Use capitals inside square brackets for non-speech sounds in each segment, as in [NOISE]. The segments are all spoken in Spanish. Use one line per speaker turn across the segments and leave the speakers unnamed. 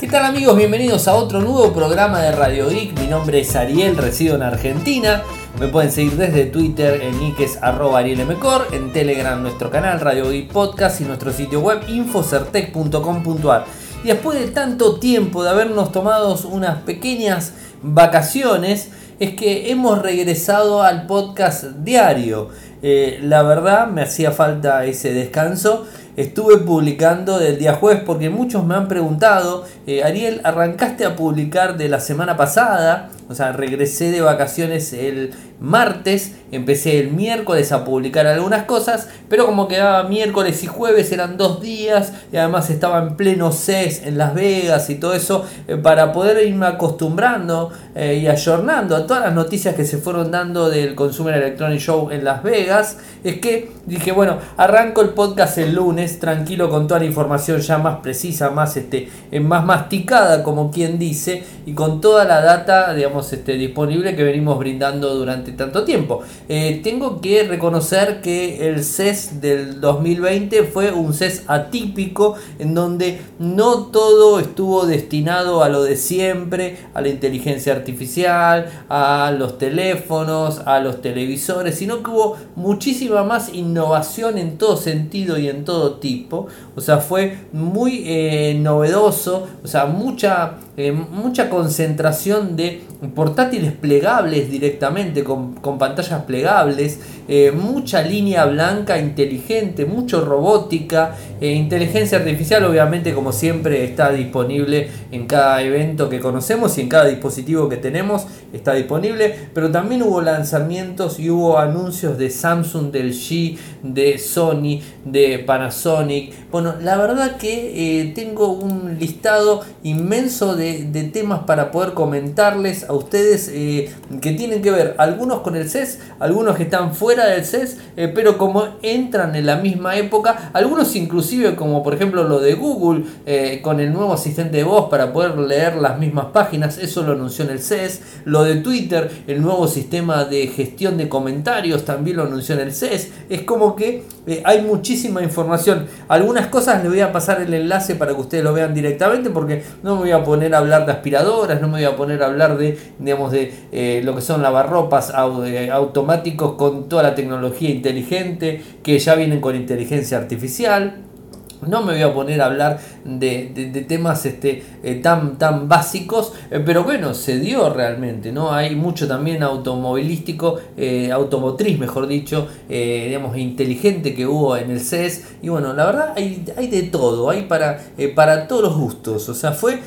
¿Qué tal amigos? Bienvenidos a otro nuevo programa de Radio Geek. Mi nombre es Ariel, resido en Argentina. Me pueden seguir desde Twitter en Ikes en Telegram nuestro canal Radio Geek Podcast y nuestro sitio web infocertec.com.ar. Y después de tanto tiempo de habernos tomado unas pequeñas vacaciones, es que hemos regresado al podcast diario. Eh, la verdad me hacía falta ese descanso estuve publicando del día jueves porque muchos me han preguntado, eh, Ariel, ¿arrancaste a publicar de la semana pasada? O sea, regresé de vacaciones el martes, empecé el miércoles a publicar algunas cosas, pero como quedaba miércoles y jueves eran dos días y además estaba en pleno CES en Las Vegas y todo eso, eh, para poder irme acostumbrando eh, y ayornando a todas las noticias que se fueron dando del Consumer Electronic Show en Las Vegas, es que dije, bueno, arranco el podcast el lunes, tranquilo con toda la información ya más precisa, más, este, más masticada, como quien dice, y con toda la data, digamos, este, disponible que venimos brindando durante tanto tiempo. Eh, tengo que reconocer que el CES del 2020 fue un CES atípico en donde no todo estuvo destinado a lo de siempre, a la inteligencia artificial, a los teléfonos, a los televisores, sino que hubo muchísima más innovación en todo sentido y en todo tipo. O sea, fue muy eh, novedoso, o sea, mucha, eh, mucha concentración de portátiles plegables directamente, con, pantallas plegables, eh, mucha línea blanca inteligente, mucho robótica, eh, inteligencia artificial obviamente como siempre está disponible en cada evento que conocemos y en cada dispositivo que tenemos está disponible, pero también hubo lanzamientos y hubo anuncios de Samsung, del G, de Sony, de Panasonic. Bueno, la verdad que eh, tengo un listado inmenso de, de temas para poder comentarles a ustedes eh, que tienen que ver algunos con el CES, algunos que están fuera del CES, eh, pero como entran en la misma época, algunos inclusive como por ejemplo lo de Google eh, con el nuevo asistente de voz para poder leer las mismas páginas, eso lo anunció en el CES, lo de Twitter, el nuevo sistema de gestión de comentarios también lo anunció en el CES, es como que hay muchísima información, algunas cosas les voy a pasar el enlace para que ustedes lo vean directamente porque no me voy a poner a hablar de aspiradoras, no me voy a poner a hablar de digamos, de eh, lo que son lavarropas automáticos con toda la tecnología inteligente, que ya vienen con inteligencia artificial. No me voy a poner a hablar de, temas este, eh, tan, tan básicos, pero bueno, se dio realmente, ¿no? Hay mucho también automovilístico, automotriz, mejor dicho, digamos, inteligente que hubo en el CES. Y bueno, la verdad hay, hay de todo, hay para, para todos los gustos. O sea, fue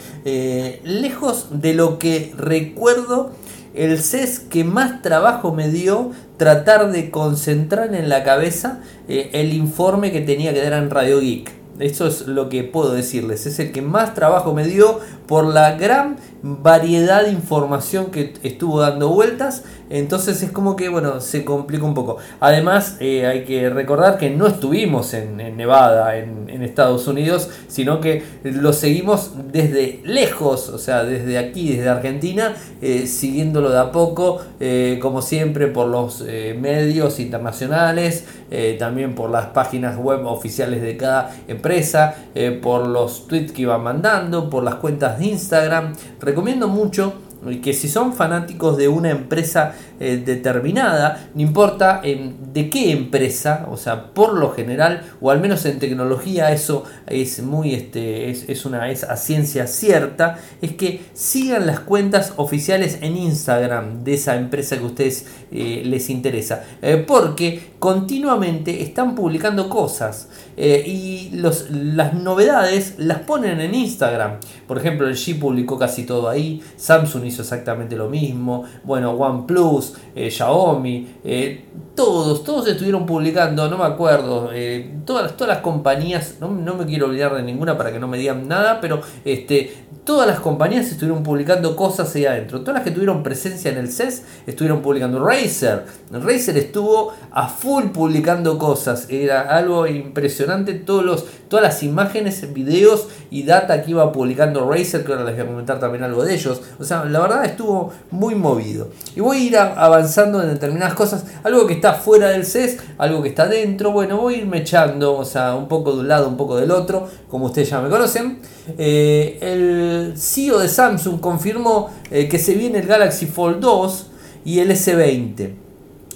lejos de lo que recuerdo el CES que más trabajo me dio tratar de concentrar en la cabeza eh, el informe que tenía que dar en Radio Geek. Eso es lo que puedo decirles. Es el que más trabajo me dio por la gran variedad de información que estuvo dando vueltas. Entonces es como que, bueno, se complica un poco. Además, eh, hay que recordar que no estuvimos en, Nevada, en, Estados Unidos, sino que lo seguimos desde lejos, o sea, desde aquí, desde Argentina, eh, siguiéndolo de a poco, eh, como siempre, por los medios internacionales, también por las páginas web oficiales de cada empresa, por los tweets que iban mandando, por las cuentas de Instagram. Recomiendo mucho que si son fanáticos de una empresa eh, determinada, no importa de qué empresa, o sea, por lo general, o al menos en tecnología, eso es muy, este, es, una, es a ciencia cierta, es que sigan las cuentas oficiales en Instagram de esa empresa que a ustedes eh, les interesa, eh, porque continuamente están publicando cosas y los, las novedades las ponen en Instagram. Por ejemplo, el G publicó casi todo ahí, Samsung hizo exactamente lo mismo, bueno, OnePlus, eh, Xiaomi, eh, todos, todos estuvieron publicando, no me acuerdo, eh, todas, todas las compañías, no, no, me quiero olvidar de ninguna para que no me digan nada, pero este, todas las compañías estuvieron publicando cosas ahí adentro. Todas las que tuvieron presencia en el CES estuvieron publicando. Razer, Razer estuvo a full publicando cosas. Era algo impresionante. Todos los, todas las imágenes, videos y data que iba publicando Razer, que ahora les voy a comentar también algo de ellos. O sea, la verdad estuvo muy movido. Y voy a ir avanzando en determinadas cosas, algo que está fuera del CES, algo que está dentro, bueno, voy a irme echando, o sea, un poco de un lado, un poco del otro, como ustedes ya me conocen. Eh, el CEO de Samsung confirmó eh, que se viene el Galaxy Fold 2 y el S20.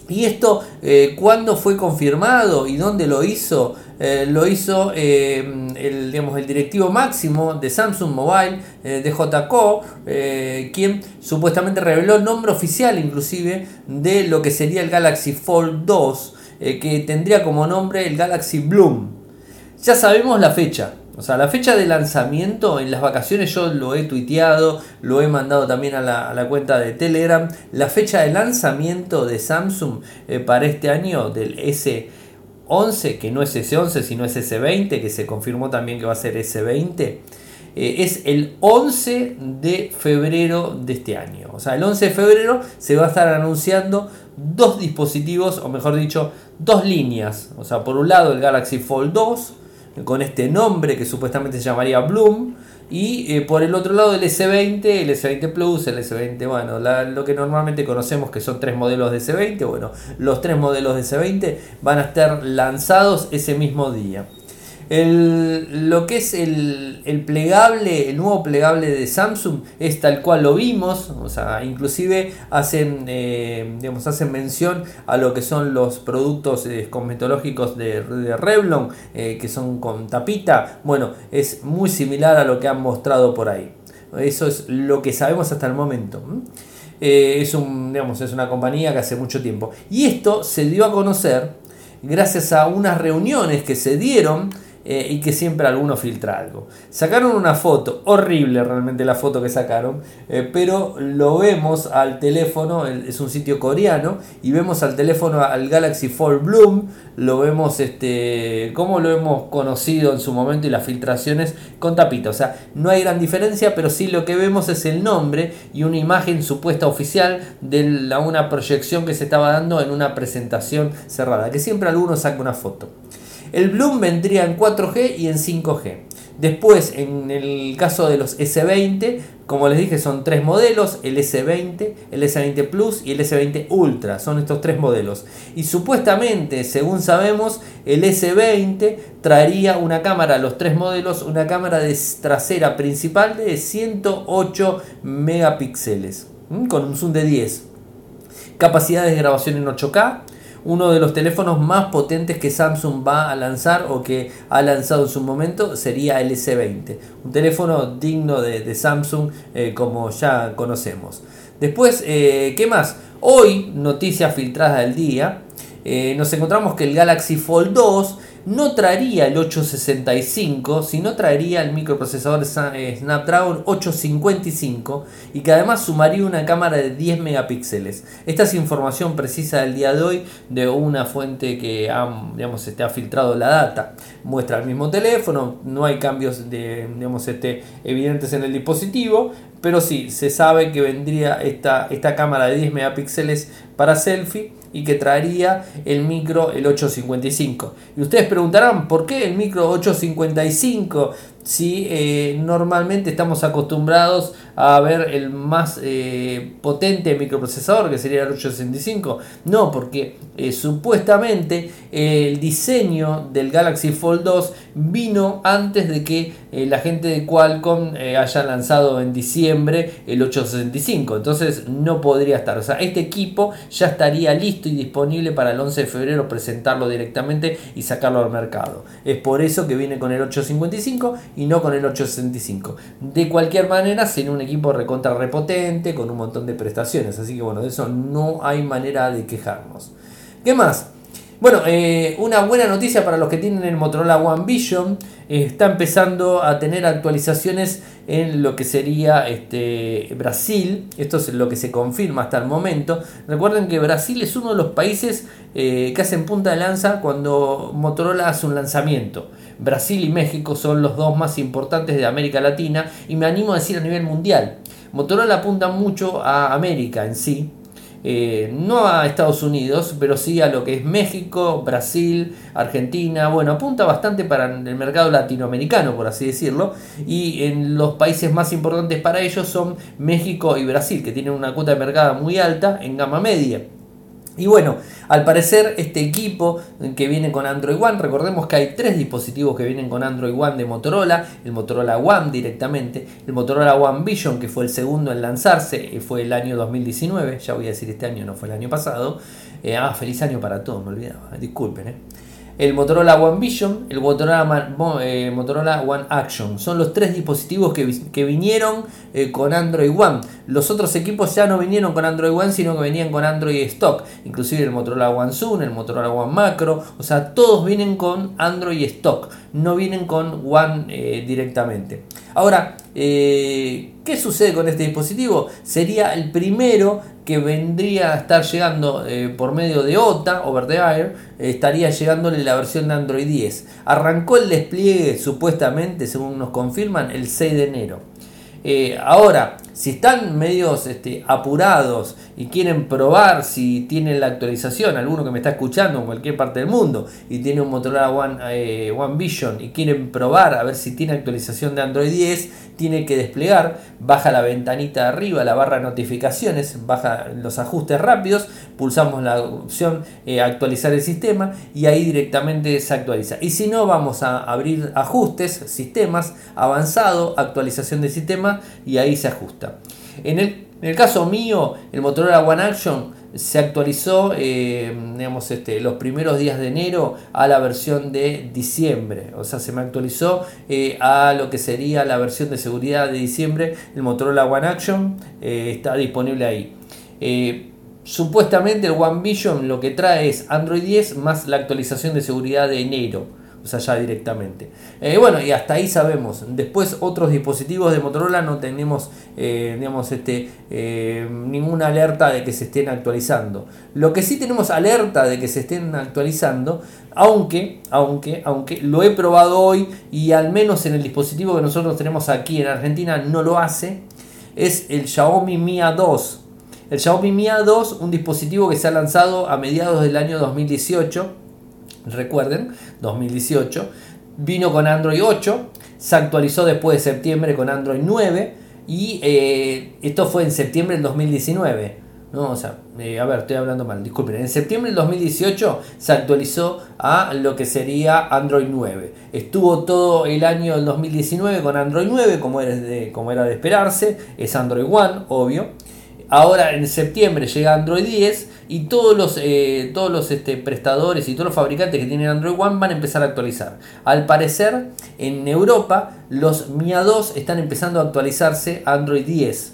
¿Y esto eh, cuándo fue confirmado y dónde lo hizo? Eh, lo hizo eh, el, digamos, el directivo máximo de Samsung Mobile, de JCO, quien supuestamente reveló el nombre oficial inclusive de lo que sería el Galaxy Fold 2, que tendría como nombre el Galaxy Bloom. Ya sabemos la fecha, o sea, la fecha de lanzamiento en las vacaciones yo lo he tuiteado, lo he mandado también a la, cuenta de Telegram. La fecha de lanzamiento de Samsung eh, para este año del S11, que no es S11 sino es S20, que se confirmó también que va a ser S20, eh, es el 11 de febrero de este año. O sea, el 11 de febrero se va a estar anunciando dos dispositivos, o mejor dicho, dos líneas. O sea, por un lado el Galaxy Fold 2 con este nombre que supuestamente se llamaría Bloom. Y eh, por el otro lado el S20, el S20 Plus, el S20, bueno, lo que normalmente conocemos que son tres modelos de S20, bueno, los tres modelos de S20 van a estar lanzados ese mismo día. El, lo que es el, plegable, el nuevo plegable de Samsung es tal cual lo vimos, o sea, inclusive hacen, eh, digamos, hacen mención a lo que son los productos eh, cosmetológicos de, Revlon, eh, que son con tapita, bueno, es muy similar a lo que han mostrado por ahí. Eso es lo que sabemos hasta el momento. es, un, digamos, es una compañía que hace mucho tiempo. Y esto se dio a conocer gracias a unas reuniones que se dieron eh, y que siempre alguno filtra algo. Sacaron una foto, horrible realmente la foto que sacaron, eh, pero lo vemos al teléfono, es un sitio coreano, y vemos al teléfono al Galaxy Fold Bloom, lo vemos este, como lo hemos conocido en su momento y las filtraciones con tapita. O sea, no hay gran diferencia, pero sí lo que vemos es el nombre y una imagen supuesta oficial de la, una proyección que se estaba dando en una presentación cerrada, que siempre alguno saca una foto. El Bloom vendría en 4G y en 5G. Después, en el caso de los S20, como les dije, son tres modelos, el S20, el S20 Plus y el S20 Ultra, son estos tres modelos. Y supuestamente, según sabemos, el S20 traería una cámara, los tres modelos, una cámara de trasera principal de 108 megapíxeles, con un zoom de 10. Capacidad de grabación en 8K, uno de los teléfonos más potentes que Samsung va a lanzar o que ha lanzado en su momento sería el S20. Un teléfono digno de, Samsung eh, como ya conocemos. Después, eh, ¿qué más? Hoy, noticia filtrada del día, eh, nos encontramos que el Galaxy Fold 2 no traería el 865, sino traería el microprocesador eh, Snapdragon 855 y que además sumaría una cámara de 10 megapíxeles. Esta es información precisa del día de hoy de una fuente que ha, digamos, este, ha filtrado la data. Muestra el mismo teléfono, no hay cambios de, digamos, este, evidentes en el dispositivo, pero sí, se sabe que vendría esta, esta cámara de 10 megapíxeles para selfie y que traería el micro el 855. Y ustedes preguntarán, ¿por qué el micro 855 si eh, normalmente estamos acostumbrados a ver el más eh, potente microprocesador que sería el 865. No, porque eh, supuestamente el diseño del Galaxy Fold 2 vino antes de que la gente de Qualcomm haya lanzado en diciembre el 865. Entonces no podría estar. O sea, este equipo ya estaría listo y disponible para el 11 de febrero presentarlo directamente y sacarlo al mercado. Es por eso que viene con el 855 y no con el 865. De cualquier manera, sin un equipo recontra repotente, con un montón de prestaciones. Así que bueno, de eso no hay manera de quejarnos. ¿Qué más? Bueno, eh, una buena noticia para los que tienen el Motorola One Vision. Eh, está empezando a tener actualizaciones en lo que sería este, Brasil. Esto es lo que se confirma hasta el momento. Recuerden que Brasil es uno de los países eh, que hacen punta de lanza cuando Motorola hace un lanzamiento. Brasil y México son los dos más importantes de América Latina y me animo a decir a nivel mundial. Motorola apunta mucho a América en sí, eh, no a Estados Unidos, pero sí a lo que es México, Brasil, Argentina, bueno, apunta bastante para el mercado latinoamericano, por así decirlo, y en los países más importantes para ellos son México y Brasil, que tienen una cuota de mercado muy alta en gama media. Y bueno, al parecer este equipo que viene con Android One, recordemos que hay tres dispositivos que vienen con Android One de Motorola, el Motorola One directamente, el Motorola One Vision que fue el segundo en lanzarse, eh, fue el año 2019, ya voy a decir este año, no fue el año pasado. Eh, ah, feliz año para todos, me olvidaba, disculpen. Eh el Motorola One Vision, el Motorola, eh, Motorola One Action. Son los tres dispositivos que, vinieron eh, con Android One. Los otros equipos ya no vinieron con Android One, sino que venían con Android Stock. Inclusive el Motorola One Zoom, el Motorola One Macro. O sea, todos vienen con Android Stock. No vienen con One eh, directamente. Ahora, ¿qué sucede con este dispositivo? Sería el primero que vendría a estar llegando eh, por medio de OTA, over the air, estaría llegándole la versión de Android 10. Arrancó el despliegue supuestamente, según nos confirman, el 6 de enero. Eh, ahora, si están medios este, apurados y quieren probar si tienen la actualización, alguno que me está escuchando en cualquier parte del mundo y tiene un Motorola One, eh, Vision y quieren probar a ver si tiene actualización de Android 10, tiene que desplegar, baja la ventanita de arriba, la barra de notificaciones, baja los ajustes rápidos, pulsamos la opción eh, actualizar el sistema y ahí directamente se actualiza. Y si no, vamos a abrir ajustes, sistemas, avanzado, actualización del sistema y ahí se ajusta. En el, caso mío, el Motorola One Action se actualizó eh, digamos, este, los primeros días de enero a la versión de diciembre. O sea, se me actualizó eh, a lo que sería la versión de seguridad de diciembre. El Motorola One Action eh, está disponible ahí. supuestamente el One Vision lo que trae es Android 10 más la actualización de seguridad de enero o sea, ya directamente. Eh, bueno, y hasta ahí sabemos. Después otros dispositivos de Motorola no tenemos, eh, digamos, este, eh, ninguna alerta de que se estén actualizando. Lo que sí tenemos alerta de que se estén actualizando, aunque, aunque, aunque lo he probado hoy y al menos en el dispositivo que nosotros tenemos aquí en Argentina no lo hace, es el Xiaomi Mi A2. El Xiaomi Mi A2, un dispositivo que se ha lanzado a mediados del año 2018 recuerden, 2018. Vino con Android 8, se actualizó después de septiembre con Android 9 y eh, esto fue en septiembre del 2019. No, o sea, eh, a ver, estoy hablando mal, disculpen. En septiembre del 2018 se actualizó a lo que sería Android 9. Estuvo todo el año del 2019 con Android 9, como era de, como era de esperarse. Es Android One, obvio. Ahora en septiembre llega Android 10 y todos los, eh, todos los este, prestadores y todos los fabricantes que tienen Android One van a empezar a actualizar. Al parecer, en Europa los MIA 2 están empezando a actualizarse a Android 10.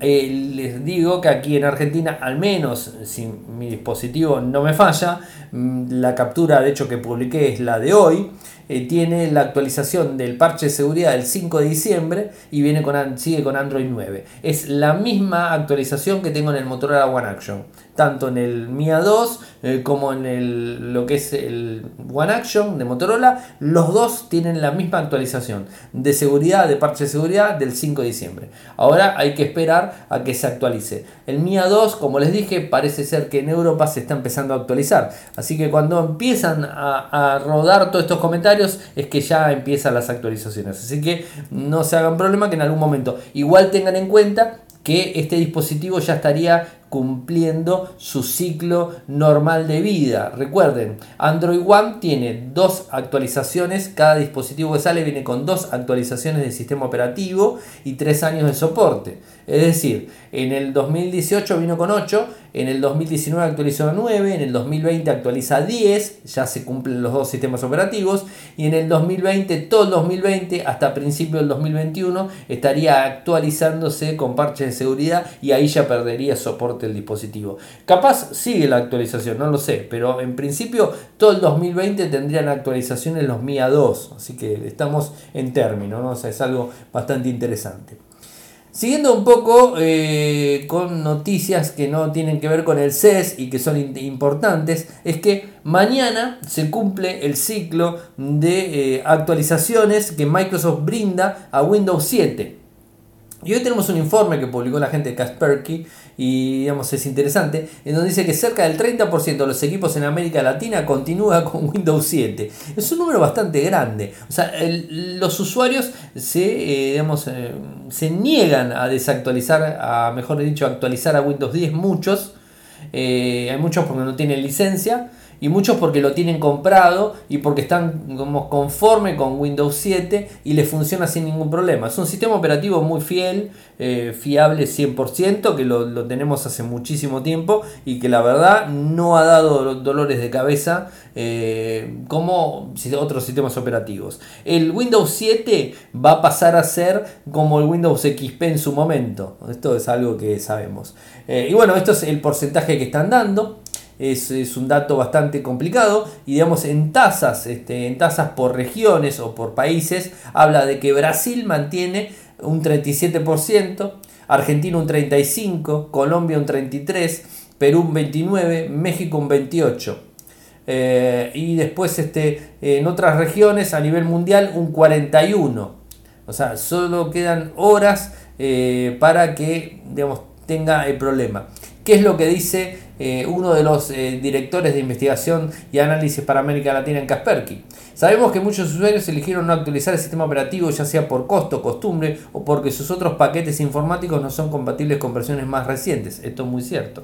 Eh, les digo que aquí en Argentina, al menos si mi dispositivo no me falla, mm, la captura de hecho que publiqué es la de hoy. Eh, tiene la actualización del parche de seguridad del 5 de diciembre y viene con, sigue con Android 9. Es la misma actualización que tengo en el Motorola One Action tanto en el Mia 2 eh, como en el, lo que es el One Action de Motorola, los dos tienen la misma actualización de seguridad, de parche de seguridad del 5 de diciembre. Ahora hay que esperar a que se actualice. El Mia 2, como les dije, parece ser que en Europa se está empezando a actualizar. Así que cuando empiezan a, a rodar todos estos comentarios es que ya empiezan las actualizaciones. Así que no se hagan problema que en algún momento igual tengan en cuenta que este dispositivo ya estaría cumpliendo su ciclo normal de vida. Recuerden, Android One tiene dos actualizaciones, cada dispositivo que sale viene con dos actualizaciones de sistema operativo y tres años de soporte. Es decir, en el 2018 vino con 8, en el 2019 actualizó a 9, en el 2020 actualiza a 10, ya se cumplen los dos sistemas operativos, y en el 2020, todo el 2020 hasta principio del 2021 estaría actualizándose con parches de seguridad y ahí ya perdería soporte el dispositivo. Capaz sigue la actualización, no lo sé, pero en principio todo el 2020 tendrían actualizaciones los MIA 2, así que estamos en término, ¿no? es algo bastante interesante. Siguiendo un poco eh, con noticias que no tienen que ver con el CES y que son importantes, es que mañana se cumple el ciclo de eh, actualizaciones que Microsoft brinda a Windows 7. Y hoy tenemos un informe que publicó la gente de Kaspersky y digamos es interesante, en donde dice que cerca del 30% de los equipos en América Latina continúa [LAUGHS] con Windows 7. Es un número bastante grande. O sea, los usuarios se, eh, eh, se niegan a desactualizar, a mejor dicho, actualizar a Windows 10 muchos. Eh, hay muchos porque no tienen licencia y muchos porque lo tienen comprado y porque están como conforme con Windows 7 y les funciona sin ningún problema. Es un sistema operativo muy fiel, eh, fiable 100%, que lo, tenemos hace muchísimo tiempo y que la verdad no ha dado dolores de cabeza eh, como otros sistemas operativos. El Windows 7 va a pasar a ser como el Windows XP en su momento. Esto es algo que sabemos. Eh, y bueno, esto es el porcentaje que están dando es, un dato bastante complicado y digamos en tasas, este, en tasas por regiones o por países, habla de que Brasil mantiene un 37%, Argentina un 35%, Colombia un 33%, Perú un 29%, México un 28%. Eh, y después este, en otras regiones a nivel mundial un 41%. O sea, solo quedan horas eh, para que digamos, tenga el problema. ¿Qué es lo que dice eh, uno de los eh, directores de investigación y análisis para América Latina en Kaspersky. Sabemos que muchos usuarios eligieron no actualizar el sistema operativo ya sea por costo, costumbre o porque sus otros paquetes informáticos no son compatibles con versiones más recientes. Esto es muy cierto.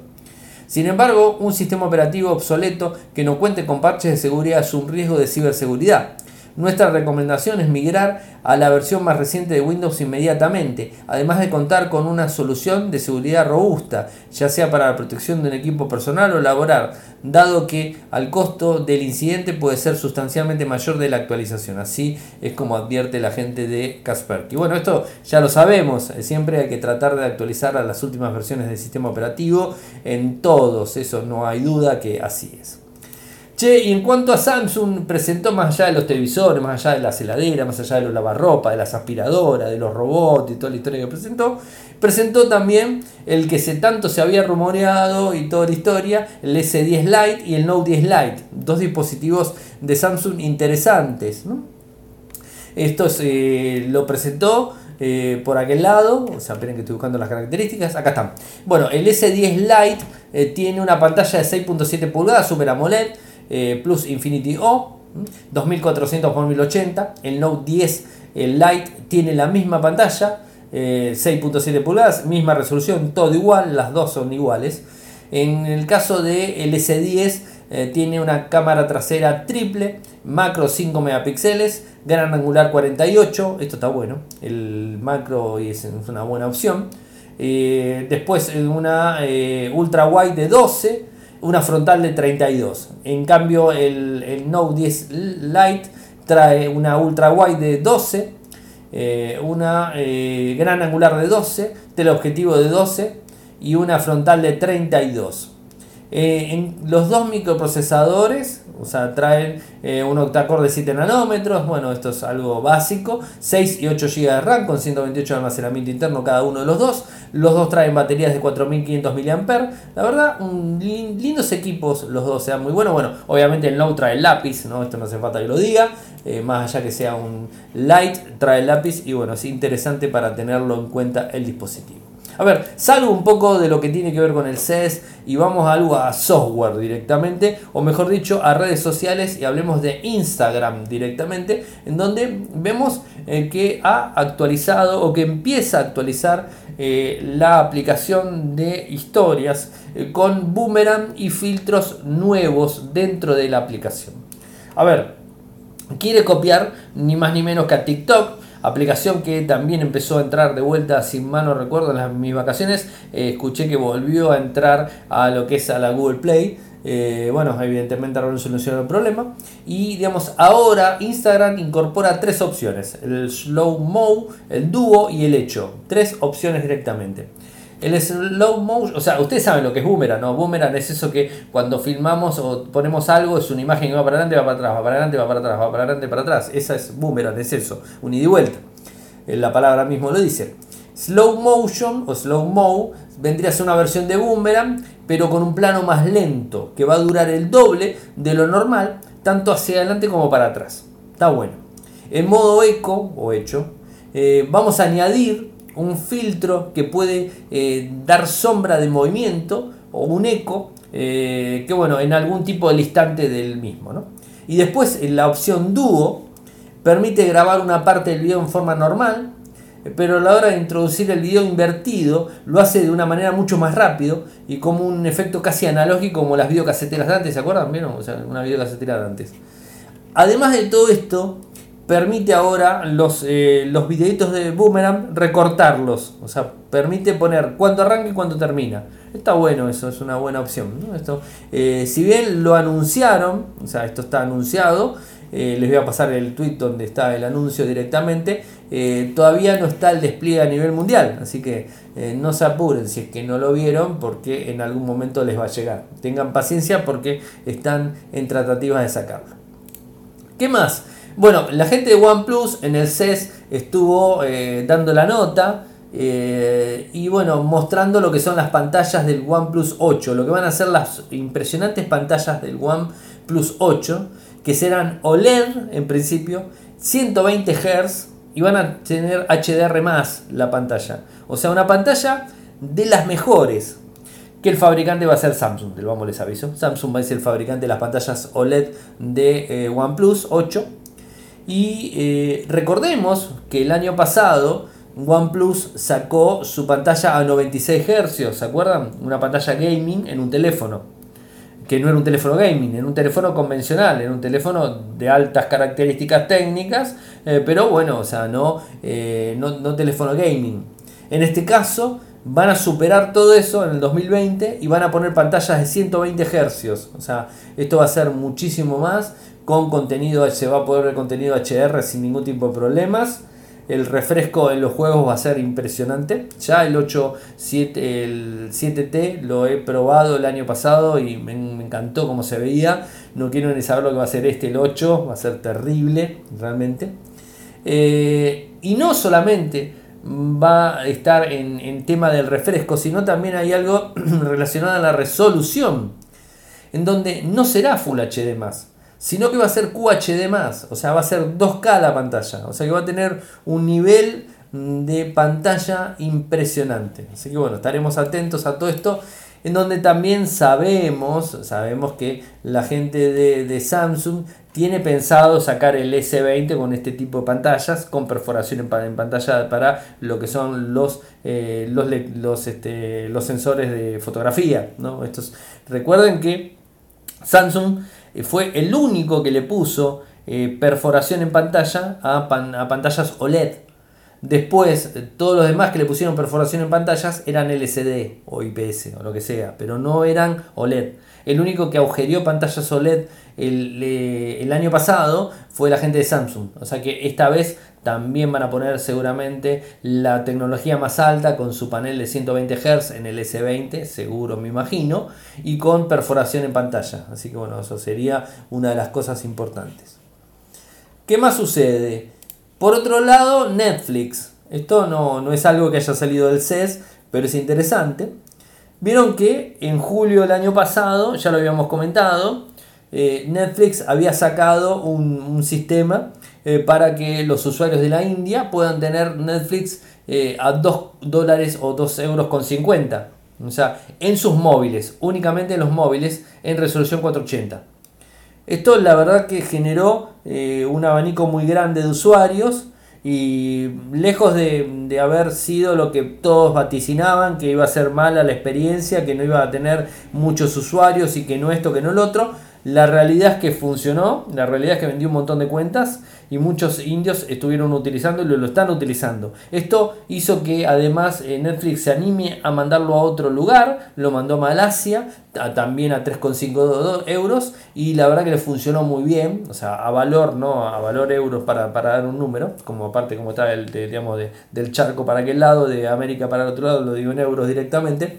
Sin embargo, un sistema operativo obsoleto que no cuente con parches de seguridad es un riesgo de ciberseguridad. Nuestra recomendación es migrar a la versión más reciente de Windows inmediatamente, además de contar con una solución de seguridad robusta, ya sea para la protección de un equipo personal o laboral, dado que al costo del incidente puede ser sustancialmente mayor de la actualización. Así es como advierte la gente de Kaspersky. Bueno, esto ya lo sabemos, siempre hay que tratar de actualizar a las últimas versiones del sistema operativo en todos, eso no hay duda que así es. Che, y en cuanto a Samsung, presentó más allá de los televisores, más allá de las heladeras, más allá de los lavarropas, de las aspiradoras, de los robots y toda la historia que presentó, presentó también el que se tanto se había rumoreado y toda la historia, el S10 Lite y el Note 10 Lite, dos dispositivos de Samsung interesantes. Esto se lo presentó eh, por aquel lado, o sea, esperen que estoy buscando las características, acá están. Bueno, el S10 Lite eh, tiene una pantalla de 6.7 pulgadas, Super AMOLED, eh, Plus Infinity O, 2400 x 1080. El Note 10 el Lite tiene la misma pantalla, 6.7 eh, pulgadas, misma resolución, todo igual, las dos son iguales. En el caso de el S10 eh, tiene una cámara trasera triple, macro 5 megapíxeles, gran angular 48, esto está bueno, el macro es una buena opción. después una ultra wide de 12, una frontal de 32. En cambio, el, Note 10 Lite trae una ultra wide de 12, eh, una eh, gran angular de 12, teleobjetivo de 12 y una frontal de 32. Eh, en los dos microprocesadores o sea, traen eh, un octacore de 7 nanómetros, bueno, esto es algo básico, 6 y 8 GB de RAM con 128 de almacenamiento interno cada uno de los dos, los dos traen baterías de 4500 mAh, la verdad, lindos equipos los dos, sean muy buenos, bueno, obviamente el Note trae lápiz, ¿no? esto no hace falta que lo diga, eh, más allá que sea un Light, trae lápiz. Y bueno, es interesante para tenerlo en cuenta el dispositivo. A ver, salgo un poco de lo que tiene que ver con el CES y vamos a algo a software directamente, o mejor dicho, a redes sociales y hablemos de Instagram directamente, en donde vemos eh, que ha actualizado o que empieza a actualizar eh, la aplicación de historias eh, con boomerang y filtros nuevos dentro de la aplicación. A ver, quiere copiar ni más ni menos que a TikTok aplicación que también empezó a entrar de vuelta, sin mal no recuerdo, en las, mis vacaciones, eh, escuché que volvió a entrar a lo que es a la Google Play. Eh, bueno, evidentemente no solucionó el problema. Y digamos, ahora Instagram incorpora tres opciones: el slow mo, el dúo y el hecho. Tres opciones directamente. El slow motion, o sea, ustedes saben lo que es boomerang, ¿no? Boomerang es eso que cuando filmamos o ponemos algo, es una imagen que va para adelante, va para atrás, va para adelante, va para atrás, va para adelante, para atrás. Esa es boomerang, es eso, un ida y vuelta. Eh, la palabra mismo lo dice. Slow motion o slow mo vendría a ser una versión de boomerang, pero con un plano más lento, que va a durar el doble de lo normal, tanto hacia adelante como para atrás. Está bueno. En modo eco o hecho, eh, vamos a añadir un filtro que puede eh, dar sombra de movimiento o un eco que bueno, en algún tipo de instante del mismo. Y después en la opción dúo permite grabar una parte del video en forma normal, pero a la hora de introducir el video invertido lo hace de una manera mucho más rápido y como un efecto casi analógico como las videocaseteras de antes, ¿se acuerdan? ¿Vieron? O sea, una videocasetera de antes. Además de todo esto, permite ahora los, eh, los videitos de Boomerang recortarlos. O sea, permite poner cuándo arranca y cuándo termina. Está bueno eso, es una buena opción. Esto, eh, si bien lo anunciaron, o sea, esto está anunciado, eh, les voy a pasar el tweet donde está el anuncio directamente, todavía no está el despliegue a nivel mundial. Así que no se apuren si es que no lo vieron porque en algún momento les va a llegar. Tengan paciencia porque están en tratativas de sacarlo. ¿Qué más? Bueno, la gente de OnePlus en el CES estuvo eh, dando la nota eh, y bueno, mostrando lo que son las pantallas del OnePlus 8, lo que van a ser las impresionantes pantallas del OnePlus 8, que serán OLED en principio, 120 Hz y van a tener HDR más la pantalla. O sea, una pantalla de las mejores. Que el fabricante va a ser Samsung, del vamos les aviso. Samsung va a ser el fabricante de las pantallas OLED de eh, OnePlus 8 y eh, recordemos que el año pasado OnePlus sacó su pantalla a 96 Hz, ¿se acuerdan? Una pantalla gaming en un teléfono. Que no era un teléfono gaming, era un teléfono convencional, era un teléfono de altas características técnicas, eh, pero bueno, o sea, no, eh, no, no teléfono gaming. En este caso, van a superar todo eso en el 2020 y van a poner pantallas de 120 Hz. O sea, esto va a ser muchísimo más con contenido, se va a poder ver contenido HDR sin ningún tipo de problemas. El refresco en los juegos va a ser impresionante. Ya el 8, 7, el 7T lo he probado el año pasado y me, encantó cómo se veía. No quiero ni saber lo que va a ser este, el 8. Va a ser terrible, realmente. Eh, y no solamente va a estar en, en tema del refresco, sino también hay algo [CLEARS THROAT] relacionado a la resolución. En donde no será Full HD más sino que va a ser QHD más, o sea, va a ser 2K la pantalla, o sea que va a tener un nivel de pantalla impresionante. Así que bueno, estaremos atentos a todo esto, en donde también sabemos, sabemos que la gente de, Samsung tiene pensado sacar el S20 con este tipo de pantallas, con perforación en, pantalla para lo que son los, eh, los, los, este, los, sensores de fotografía. ¿no? Estos, recuerden que Samsung fue el único que le puso eh, perforación en pantalla a, pantallas OLED. Después, eh, todos los demás que le pusieron perforación en pantallas eran LCD o IPS o lo que sea, pero no eran OLED. El único que agujereó pantallas OLED el, el, año pasado fue la gente de Samsung. O sea que esta vez también van a poner seguramente la tecnología más alta con su panel de 120 Hz en el S20, seguro me imagino, y con perforación en pantalla. Así que bueno, eso sería una de las cosas importantes. ¿Qué más sucede? Por otro lado, Netflix. Esto no, no es algo que haya salido del CES, pero es interesante. Vieron que en julio del año pasado, ya lo habíamos comentado, eh, Netflix había sacado un, sistema eh, para que los usuarios de la India puedan tener Netflix eh, a 2 dólares o 2 euros con 50. O sea, en sus móviles, únicamente en los móviles en resolución 480. Esto la verdad que generó un abanico muy grande de usuarios y lejos de, de, haber sido lo que todos vaticinaban, que iba a ser mala la experiencia, que no iba a tener muchos usuarios y que no esto, que no lo otro, la realidad es que funcionó, la realidad es que vendió un montón de cuentas y muchos indios estuvieron utilizando y lo, están utilizando. Esto hizo que además eh, Netflix se anime a mandarlo a otro lugar, lo mandó a Malasia, también a 3,5 euros y la verdad que le funcionó muy bien, o sea, a valor, no a valor euros para, dar un número, como aparte como está el, digamos, del charco para aquel lado, de América para el otro lado, lo digo en euros directamente.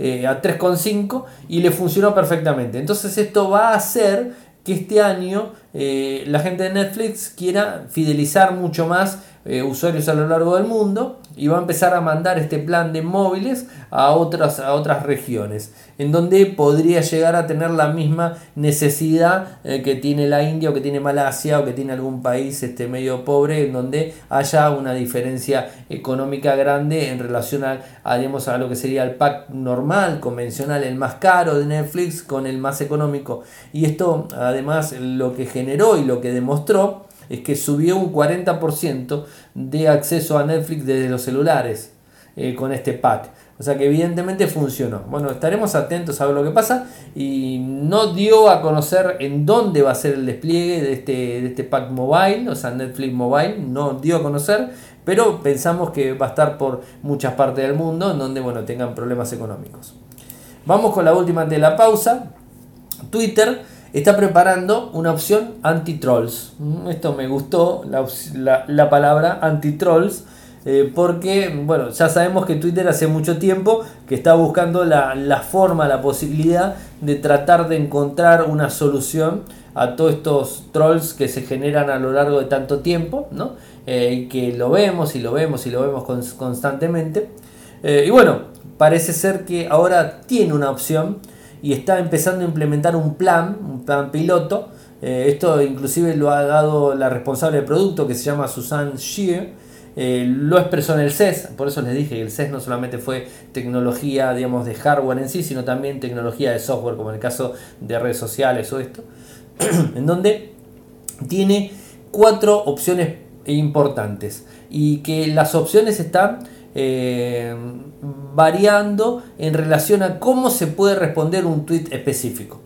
Eh, a 3,5 y le funcionó perfectamente. Entonces esto va a hacer que este año eh, la gente de Netflix quiera fidelizar mucho más eh, usuarios a lo largo del mundo y va a empezar a mandar este plan de móviles a otras, a otras regiones, en donde podría llegar a tener la misma necesidad eh, que tiene la India o que tiene Malasia o que tiene algún país este, medio pobre, en donde haya una diferencia económica grande en relación a, a, a lo que sería el pack normal, convencional, el más caro de Netflix con el más económico. Y esto además lo que generó y lo que demostró es que subió un 40% de acceso a Netflix desde los celulares eh, con este pack. O sea que evidentemente funcionó. Bueno, estaremos atentos a ver lo que pasa. Y no dio a conocer en dónde va a ser el despliegue de este, de este pack mobile, o sea, Netflix Mobile, no dio a conocer. Pero pensamos que va a estar por muchas partes del mundo en donde bueno, tengan problemas económicos. Vamos con la última de la pausa. Twitter está preparando una opción anti-trolls. Mm, esto me gustó, la, palabra anti-trolls, eh, porque, bueno, ya sabemos que Twitter hace mucho tiempo que está buscando la, forma, la posibilidad de tratar de encontrar una solución a todos estos trolls que se generan a lo largo de tanto tiempo, ¿no? Eh, que lo vemos y lo vemos y lo vemos constantemente. Eh, y bueno, parece ser que ahora tiene una opción y está empezando a implementar un plan, un plan piloto. Eh, esto inclusive lo ha dado la responsable de producto que se llama Susan Shear. Eh, lo expresó en el CES, por eso les dije que el CES no solamente fue tecnología digamos, de hardware en sí, sino también tecnología de software, como en el caso de redes sociales o esto, [CLEARS THROAT] en donde tiene cuatro opciones importantes y que las opciones están eh, variando en relación a cómo se puede responder un tweet específico.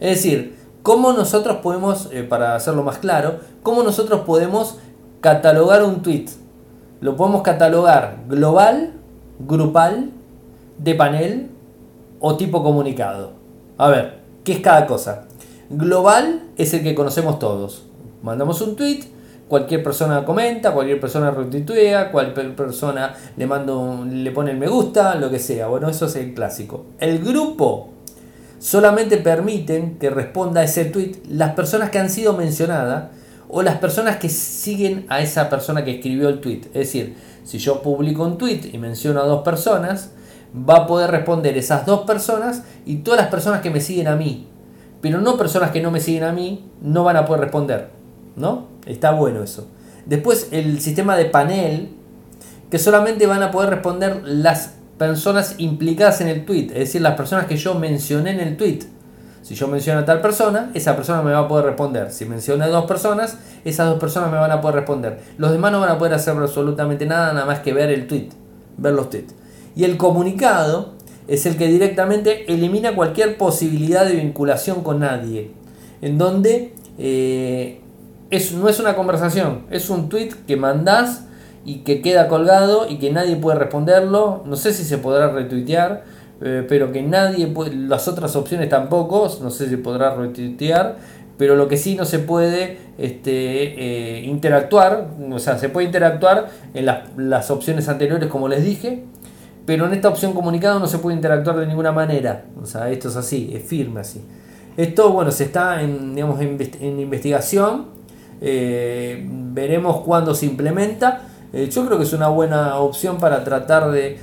Es decir, cómo nosotros podemos, eh, para hacerlo más claro, cómo nosotros podemos catalogar un tweet. Lo podemos catalogar global, grupal, de panel o tipo comunicado. A ver, ¿qué es cada cosa? Global es el que conocemos todos. Mandamos un tweet, cualquier persona comenta, cualquier persona retuitea, cualquier persona le manda le pone el me gusta, lo que sea. Bueno, eso es el clásico. El grupo solamente permiten que responda a ese tweet las personas que han sido mencionadas o las personas que siguen a esa persona que escribió el tweet. Es decir, si yo publico un tweet y menciono a dos personas, va a poder responder esas dos personas y todas las personas que me siguen a mí. Pero no personas que no me siguen a mí no van a poder responder. ¿no? Está bueno eso. Después el sistema de panel, que solamente van a poder responder las personas implicadas en el tweet, es decir, las personas que yo mencioné en el tweet. Si yo menciono a tal persona, esa persona me va a poder responder. Si menciono a dos personas, esas dos personas me van a poder responder. Los demás no van a poder hacer absolutamente nada, nada más que ver el tweet, ver los tweets. Y el comunicado es el que directamente elimina cualquier posibilidad de vinculación con nadie. En donde eh, no es una conversación, es un tweet que mandás y que queda colgado y que nadie puede responderlo. No sé si se podrá retuitear, eh, pero que nadie puede, las otras opciones tampoco, no sé si podrá retuitear, pero lo que sí no se puede este, eh, interactuar, o sea, se puede interactuar en las, las, opciones anteriores como les dije, pero en esta opción comunicado no se puede interactuar de ninguna manera, o sea, esto es así, es firme así. Esto, bueno, se está en, digamos, en investigación eh, veremos cuándo se implementa. Eh, yo creo que es una buena opción para tratar de,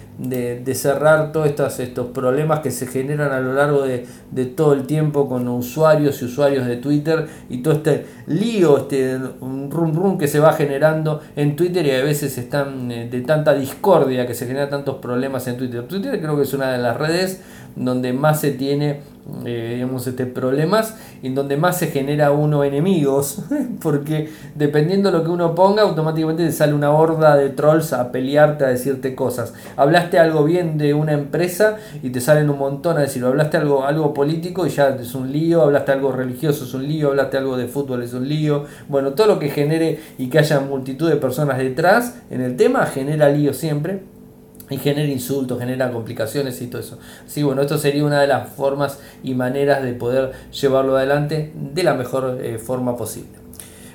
cerrar todos estos, estos, problemas que se generan a lo largo de, todo el tiempo con usuarios y usuarios de Twitter y todo este lío, este rum rum que se va generando en Twitter y a veces están eh, de tanta discordia que se generan tantos problemas en Twitter. Twitter creo que es una de las redes donde más se tiene eh, digamos, este, problemas en donde más se genera uno enemigos, [LAUGHS] porque dependiendo de lo que uno ponga, automáticamente te sale una horda de trolls a pelearte, a decirte cosas. Hablaste algo bien de una empresa y te salen un montón a decirlo. Hablaste algo, algo político y ya es un lío, hablaste algo religioso es un lío, hablaste algo de fútbol es un lío. Bueno, todo lo que genere y que haya multitud de personas detrás en el tema genera lío siempre y genera insultos, genera complicaciones y todo eso. Sí, bueno, esto sería una de las formas y maneras de poder llevarlo adelante de la mejor eh, forma posible.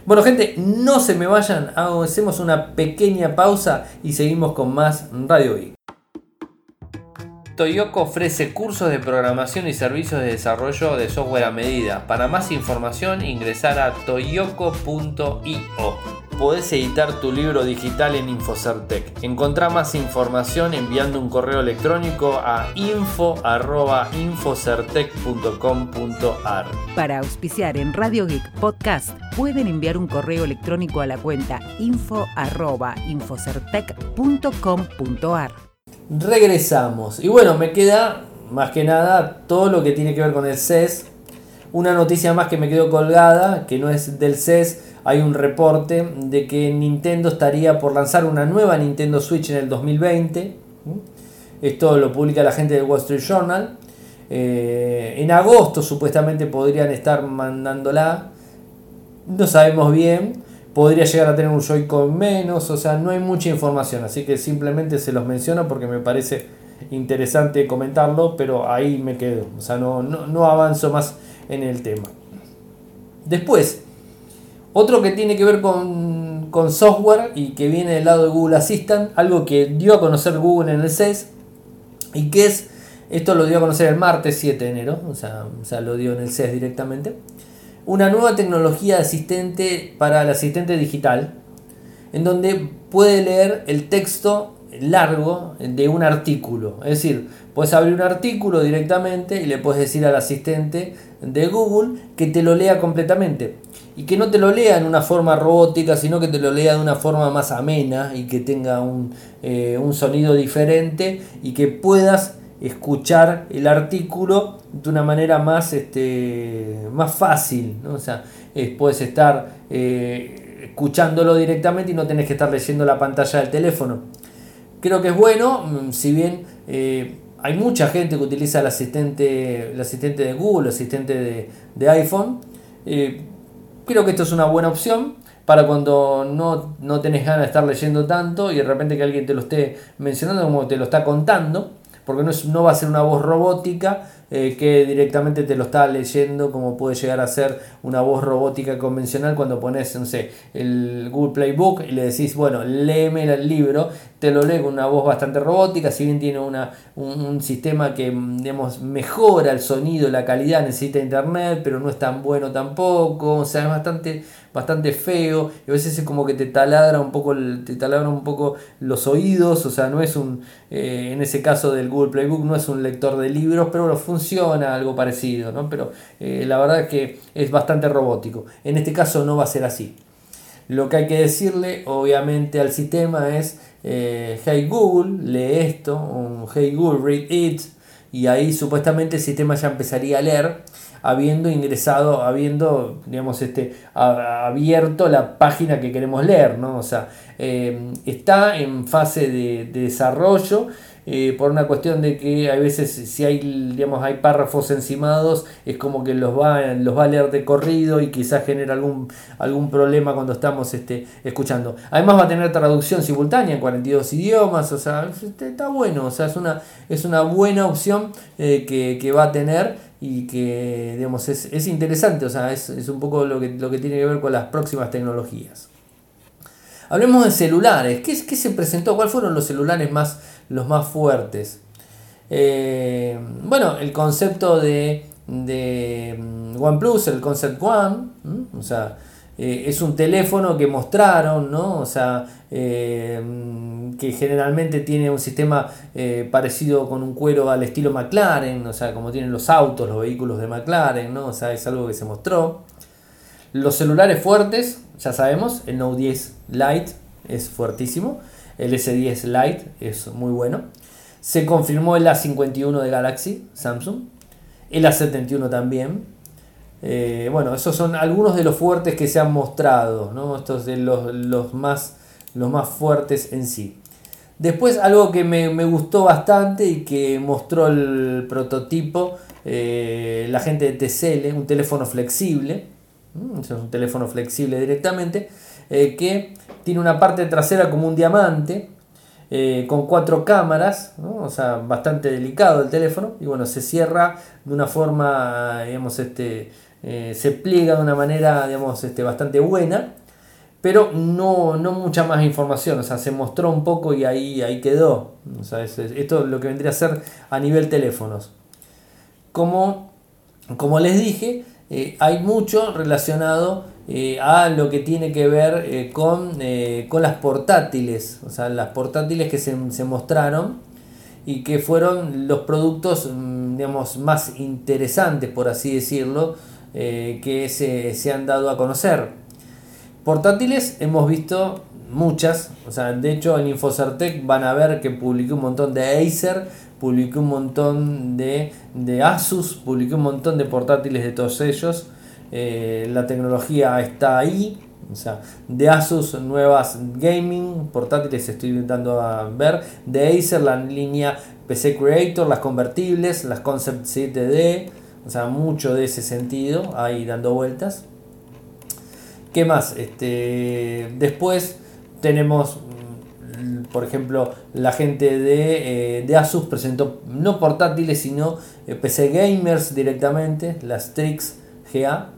Bueno, gente, no se me vayan, hacemos una pequeña pausa y seguimos con más Radio Geek. Toyoko ofrece cursos de programación y servicios de desarrollo de software a medida. Para más información ingresar a toyoko.io. podés editar tu libro digital en Infocertec. Encontrá más información enviando un correo electrónico a info.infocertec.com.ar.
Para auspiciar en Radio Geek Podcast, pueden enviar un correo electrónico a la cuenta info.infocertec.com.ar.
Regresamos. Y bueno, me queda más que nada todo lo que tiene que ver con el CES. Una noticia más que me quedó colgada, que no es del CES, hay un reporte de que Nintendo estaría por lanzar una nueva Nintendo Switch en el 2020. Esto lo publica la gente del Wall Street Journal. Eh, en agosto supuestamente podrían estar mandándola. No sabemos bien. Podría llegar a tener un Joy-Con menos. O sea, no hay mucha información. Así que simplemente se los menciono porque me parece interesante comentarlo. Pero ahí me quedo. O sea, no, no, no avanzo más en el tema. Después, otro que tiene que ver con, software y que viene del lado de Google Assistant, algo que dio a conocer Google en el CES y que es, esto lo dio a conocer el martes 7 de enero, o sea, lo dio en el CES directamente, una nueva tecnología de asistente para el asistente digital, en donde puede leer el texto largo de un artículo. Es decir, puedes abrir un artículo directamente y le puedes decir al asistente de Google que te lo lea completamente y que no te lo lea en una forma robótica, sino que te lo lea de una forma más amena y que tenga un, eh, sonido diferente y que puedas escuchar el artículo de una manera más, este, más fácil. O sea, puedes estar eh, escuchándolo directamente y no tenés que estar leyendo la pantalla del teléfono. Creo que es bueno, mm, si bien eh, hay mucha gente que utiliza el asistente, el asistente de Google, el asistente de, de iPhone. Creo que esto es una buena opción para cuando no, no tenés ganas de estar leyendo tanto y de repente que alguien te lo esté mencionando como te lo está contando, porque no, es, no va a ser una voz robótica, eh, que directamente te lo está leyendo como puede llegar a ser una voz robótica convencional cuando pones, no sé, el Google Playbook y le decís, bueno, léeme el libro, te lo lee con una voz bastante robótica, si bien tiene una, un, sistema que digamos, mejora el sonido, la calidad, necesita internet, pero no es tan bueno tampoco, o sea, es bastante bastante feo y a veces es como que te taladra un poco te taladra un poco los oídos o sea no es un eh, en ese caso del Google Playbook no es un lector de libros pero lo funciona algo parecido ¿no? pero eh, la verdad que es bastante robótico en este caso no va a ser así lo que hay que decirle obviamente al sistema es eh, hey Google lee esto hey Google read it y ahí supuestamente el sistema ya empezaría a leer habiendo ingresado, habiendo, digamos, este, abierto la página que queremos leer, ¿no? O sea, eh, está en fase de, desarrollo. Eh, por una cuestión de que a veces si hay digamos hay párrafos encimados es como que los va, los va a leer de corrido y quizás genera algún, algún problema cuando estamos este, escuchando. Además va a tener traducción simultánea en 42 idiomas, o sea, este, está bueno, o sea, es una, es una buena opción eh, que, que va a tener y que digamos, es, interesante, o sea, es, un poco lo que, lo que tiene que ver con las próximas tecnologías. Hablemos de celulares. ¿Qué, qué se presentó? ¿Cuáles fueron los celulares más, los más fuertes? Eh, bueno, el concepto de, de mm, OnePlus, el Concept One, o sea, eh, es un teléfono que mostraron, ¿no? O sea, eh, que generalmente tiene un sistema eh, parecido con un cuero al estilo McLaren, o sea, como tienen los autos, los vehículos de McLaren, ¿no? O sea, es algo que se mostró. Los celulares fuertes, ya sabemos, el Note 10 Lite es fuertísimo, el S10 Lite es muy bueno. Se confirmó el A51 de Galaxy, Samsung, el A71 también, eh, bueno, esos son algunos de los fuertes que se han mostrado, ¿no? Estos de los, más, los más fuertes en sí. Después algo que me, gustó bastante y que mostró el prototipo, eh, la gente de TCL, un teléfono flexible, es un teléfono flexible directamente, eh, que tiene una parte trasera como un diamante, con cuatro cámaras, o sea, bastante delicado el teléfono, y bueno, se cierra de una forma, digamos, este, eh, se pliega de una manera, digamos, este, bastante buena, pero no, no mucha más información, o sea, se mostró un poco y ahí, ahí quedó. O sea, esto es lo que vendría a ser a nivel teléfonos. Como, como les dije, eh, hay mucho relacionado eh, a lo que tiene que ver con, con, las portátiles, o sea, las portátiles que se, se, mostraron y que fueron los productos mm, digamos, más interesantes, por así decirlo, que se, se han dado a conocer. Portátiles hemos visto muchas, o sea, de hecho en Infocertec van a ver que publiqué un montón de Acer, publiqué un montón de, de Asus, publiqué un montón de portátiles de todos ellos. Eh, la tecnología está ahí, o sea, de Asus nuevas gaming, portátiles estoy intentando ver, de Acer la línea PC Creator, las convertibles, las Concept 7D, o sea, mucho de ese sentido ahí dando vueltas. ¿Qué más? Este, después tenemos, mm, por ejemplo, la gente de, eh, de Asus presentó no portátiles, sino eh, PC gamers directamente, las Strix GA,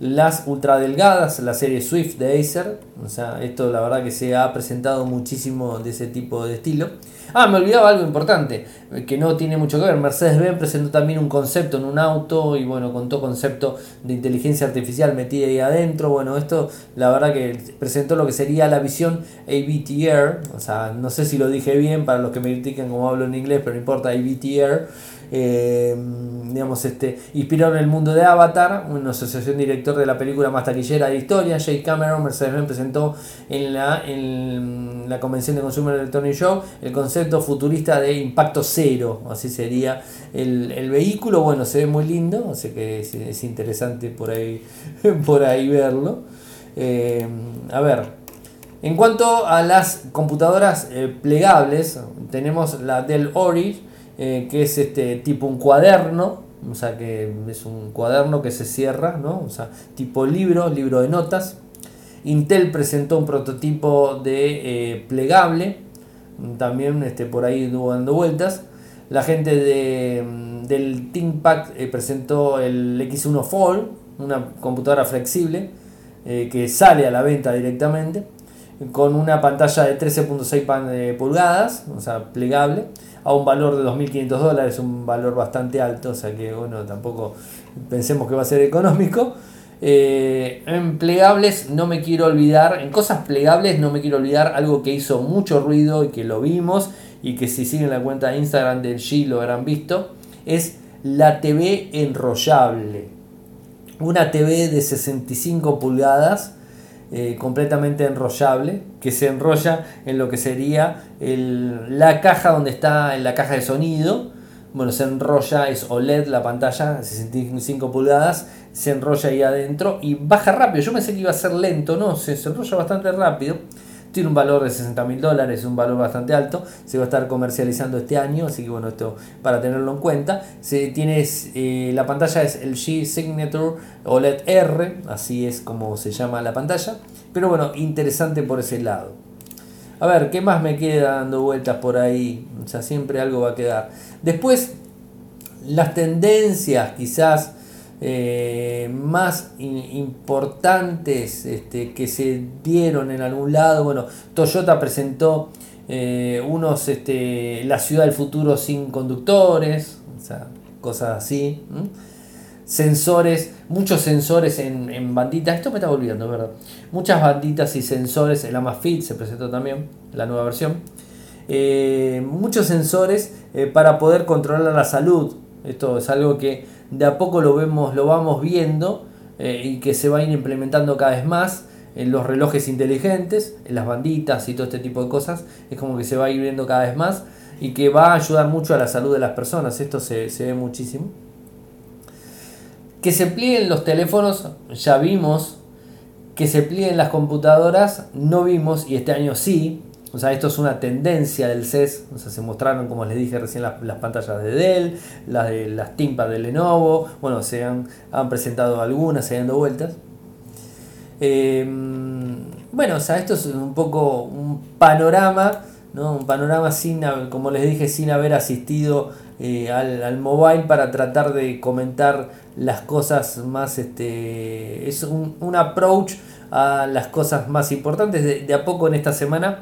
las ultra delgadas, la serie Swift de Acer. O sea, esto la verdad que se ha presentado muchísimo de ese tipo de estilo. Ah, me olvidaba algo importante, que no tiene mucho que ver. Mercedes-Benz presentó también un concepto en un auto y bueno, contó concepto de inteligencia artificial metida ahí adentro. Bueno, esto la verdad que presentó lo que sería la visión ABTR. O sea, no sé si lo dije bien para los que me critican como hablo en inglés, pero no importa, ABTR eh, digamos, este, inspiraron el mundo de Avatar, una asociación director de la película más taquillera de historia, Jay Cameron, Mercedes-Benz presentó en la, en la convención de Consumer Electronic Show el concepto futurista de impacto cero, así sería el, vehículo, bueno, se ve muy lindo, así que es, interesante por ahí, [LAUGHS] por ahí verlo. Eh, a ver, en cuanto a las computadoras eh, plegables, tenemos la Dell Ori, eh, que es este tipo un cuaderno, o sea que es un cuaderno que se cierra, ¿no? O sea, tipo libro, libro de notas. Intel presentó un prototipo de eh, plegable, también este, por ahí dando vueltas. La gente de, mm, del ThinkPad eh, presentó el X1 Fold, una computadora flexible que sale a la venta directamente, con una pantalla de 13.6 pulgadas, o sea, plegable a un valor de 2.500 dólares, un valor bastante alto, o sea que bueno, tampoco pensemos que va a ser económico. Eh, en plegables no me quiero olvidar, en cosas plegables no me quiero olvidar algo que hizo mucho ruido y que lo vimos y que si siguen la cuenta de Instagram del G lo habrán visto, es la TV enrollable. Una TV de 65 pulgadas eh, completamente enrollable, que se enrolla en lo que sería la caja donde está en la caja de sonido. Bueno, se enrolla, es OLED la pantalla, 65 pulgadas, se enrolla ahí adentro y baja rápido. Yo pensé que iba a ser lento, no, se enrolla bastante rápido. Tiene un valor de 60 mil dólares, un valor bastante alto. Se va a estar comercializando este año, así que bueno, esto para tenerlo en cuenta. Se tiene, eh, la pantalla es el G Signature OLED R, así es como se llama la pantalla. Pero bueno, interesante por ese lado. A ver, ¿qué más me queda dando vueltas por ahí? O sea, siempre algo va a quedar. Después, las tendencias quizás eh, más importantes este, que se dieron en algún lado. Bueno, Toyota presentó eh, unos, este, la ciudad del futuro sin conductores, cosas así. Sensores, muchos sensores en, banditas, esto me está volviendo, ¿verdad? Muchas banditas y sensores, el Amazfit se presentó también, la nueva versión. Eh, muchos sensores para poder controlar la salud. Esto es algo que de a poco lo vemos, lo vamos viendo eh, y que se va a ir implementando cada vez más en los relojes inteligentes, en las banditas y todo este tipo de cosas, es como que se va a ir viendo cada vez más y que va a ayudar mucho a la salud de las personas, esto se, se ve muchísimo. Que se plieguen los teléfonos, ya vimos, que se plieguen las computadoras, no vimos, y este año sí, o sea, esto es una tendencia del CES. O sea, se mostraron, como les dije recién, las, pantallas de Dell, las de las Timpas de Lenovo. Bueno, se han, presentado algunas, se han dado vueltas. Em, bueno, o sea, esto es un poco un panorama, ¿no? Un panorama sin, como les dije, sin haber asistido eh, al, mobile para tratar de comentar las cosas más, este, es un, approach a las cosas más importantes de a poco en esta semana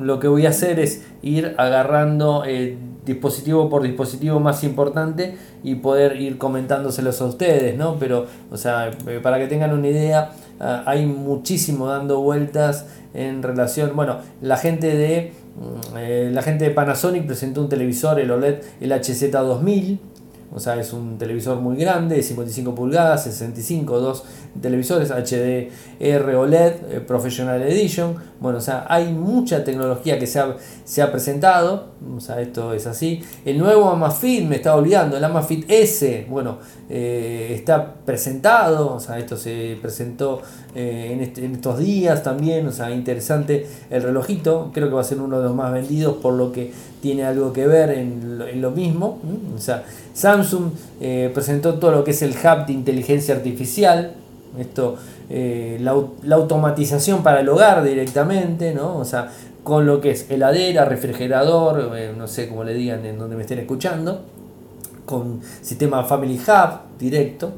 lo que voy a hacer es ir agarrando eh, dispositivo por dispositivo más importante y poder ir comentándoselos a ustedes, ¿no? Pero, o sea, eh, para que tengan una idea, ah, hay muchísimo dando vueltas en relación, bueno, la gente de mm, eh, la gente de Panasonic presentó un televisor, el OLED, el HZ2000, o sea, es un televisor muy grande, de 55 pulgadas, 65, dos televisores HDR OLED eh, Professional Edition. Bueno, o sea, hay mucha tecnología que se ha, se ha presentado, o sea, esto es así. El nuevo Amafit, me estaba olvidando, el Amafit S, bueno, eh, está presentado, o sea, esto se presentó eh, en, en, estos días también, o sea, interesante el relojito, creo que va a ser uno de los más vendidos por lo que tiene algo que ver en lo, en lo mismo, o sea, Samsung presentó todo lo que es el hub de inteligencia artificial, esto, eh, la, automatización para el hogar directamente, ¿no? O sea, con lo que es heladera, refrigerador, eh, no sé cómo le digan en donde me estén escuchando, con sistema Family Hub directo,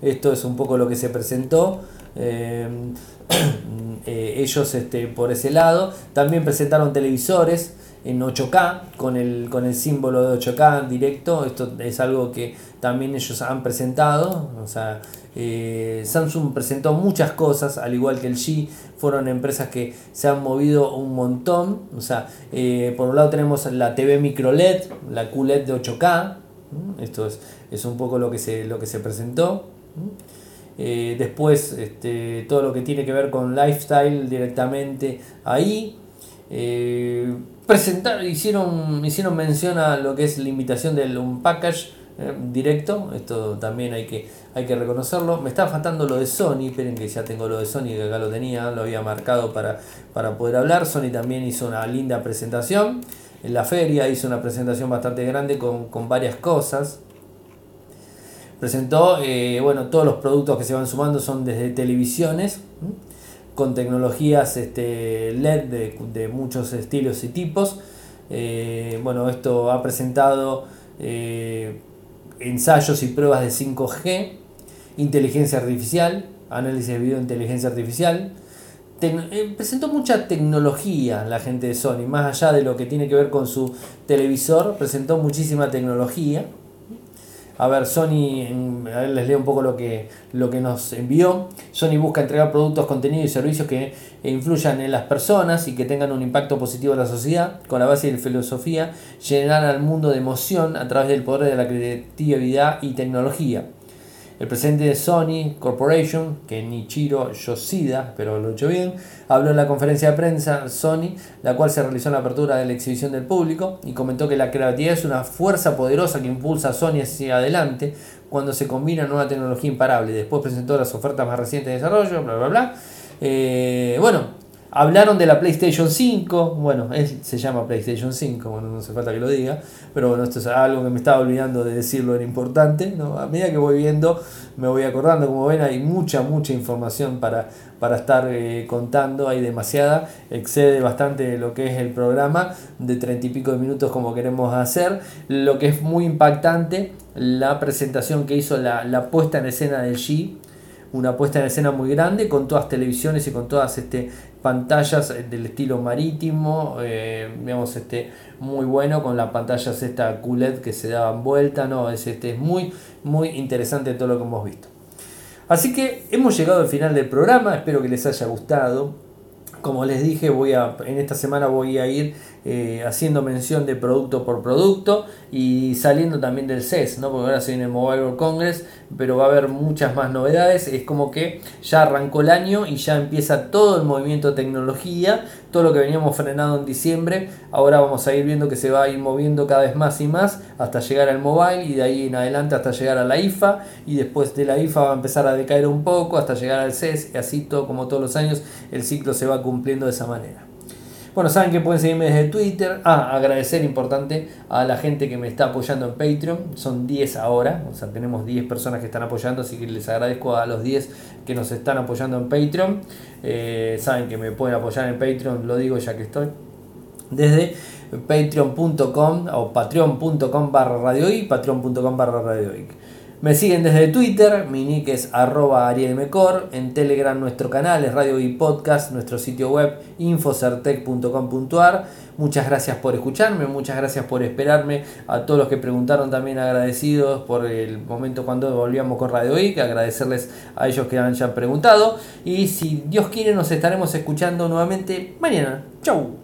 Esto es un poco lo que se presentó. [CLEARS THROAT] Eh, ellos este, por ese lado también presentaron televisores en 8K con el, con el símbolo de 8K directo. Esto es algo que también ellos han presentado. O sea, eh, Samsung presentó muchas cosas, al igual que el G. Fueron empresas que se han movido un montón. O sea, eh, por un lado tenemos la TV micro LED, la QLED de 8K. Esto es, es, un poco lo que se, lo que se presentó. Eh, después, este, todo lo que tiene que ver con lifestyle directamente ahí. presentar, hicieron, hicieron mención a lo que es la invitación del Unpackage eh, directo, esto también hay que, hay que reconocerlo. Me está faltando lo de Sony, esperen que ya tengo lo de Sony, que acá lo tenía, lo había marcado para, para poder hablar. Sony también hizo una linda presentación. En la feria hizo una presentación bastante grande con, varias cosas. Presentó, eh, bueno, todos los productos que se van sumando son desde televisiones, con tecnologías este, LED de, muchos estilos y tipos. Eh, bueno, esto ha presentado ensayos y pruebas de 5G, inteligencia artificial, análisis de video de inteligencia artificial. Eh, presentó mucha tecnología la gente de Sony, más allá de lo que tiene que ver con su televisor, presentó muchísima tecnología. A ver, Sony, a ver, les leo un poco lo que, lo que nos envió. Sony busca entregar productos, contenidos y servicios que influyan en las personas y que tengan un impacto positivo en la sociedad, con la base de la filosofía, llenar al mundo de emoción a través del poder de la creatividad y tecnología. El presidente de Sony Corporation, que Nichiro Yoshida, pero lo he hecho bien, habló en la conferencia de prensa Sony, la cual se realizó en la apertura de la exhibición del público, y comentó que la creatividad es una fuerza poderosa que impulsa a Sony hacia adelante cuando se combina nueva tecnología imparable. Después presentó las ofertas más recientes de desarrollo, bla, bla, bla. Eh, bueno, Hablaron de la PlayStation 5, bueno, se llama PlayStation 5, bueno, no hace falta que lo diga, pero bueno, esto es algo que me estaba olvidando de decirlo, era importante, ¿no? A medida que voy viendo, me voy acordando, como ven, hay mucha, mucha información para, para estar eh, contando, hay demasiada, excede bastante lo que es el programa de treinta y pico de minutos como queremos hacer, lo que es muy impactante, la presentación que hizo la, la puesta en escena del G, una puesta en escena muy grande con todas televisiones y con todas este, pantallas eh, del estilo marítimo, eh, digamos, este, muy bueno con las pantallas esta QLED que se daban vuelta, no, es, este, es muy, muy interesante todo lo que hemos visto. Así que hemos llegado al final del programa, espero que les haya gustado. Como les dije, voy a, en esta semana voy a ir eh, haciendo mención de producto por producto y saliendo también del CES, ¿no? porque ahora se viene el Mobile World Congress, pero va a haber muchas más novedades. Es como que ya arrancó el año y ya empieza todo el movimiento de tecnología, todo lo que veníamos frenado en diciembre. Ahora vamos a ir viendo que se va a ir moviendo cada vez más y más hasta llegar al mobile y de ahí en adelante hasta llegar a la IFA y después de la IFA va a empezar a decaer un poco hasta llegar al CES y así todo como todos los años el ciclo se va cumpliendo de esa manera. Bueno, saben que pueden seguirme desde Twitter. Ah, agradecer importante a la gente que me está apoyando en Patreon. Son 10 ahora, o sea, tenemos 10 personas que están apoyando, así que les agradezco a los 10 que nos están apoyando en Patreon. Eh, saben que me pueden apoyar en Patreon, lo digo ya que estoy. Desde patreon.com o patreon.com barra radio y patreon.com barra Me siguen desde Twitter, mi nick es arroba arielmecor, en Telegram nuestro canal es Radio y Podcast, nuestro sitio web infocertec.com.ar. Muchas gracias por escucharme, muchas gracias por esperarme. A todos los que preguntaron también agradecidos por el momento cuando volvíamos con Radio que agradecerles a ellos que han ya preguntado. Y si Dios quiere nos estaremos escuchando nuevamente mañana. Chau.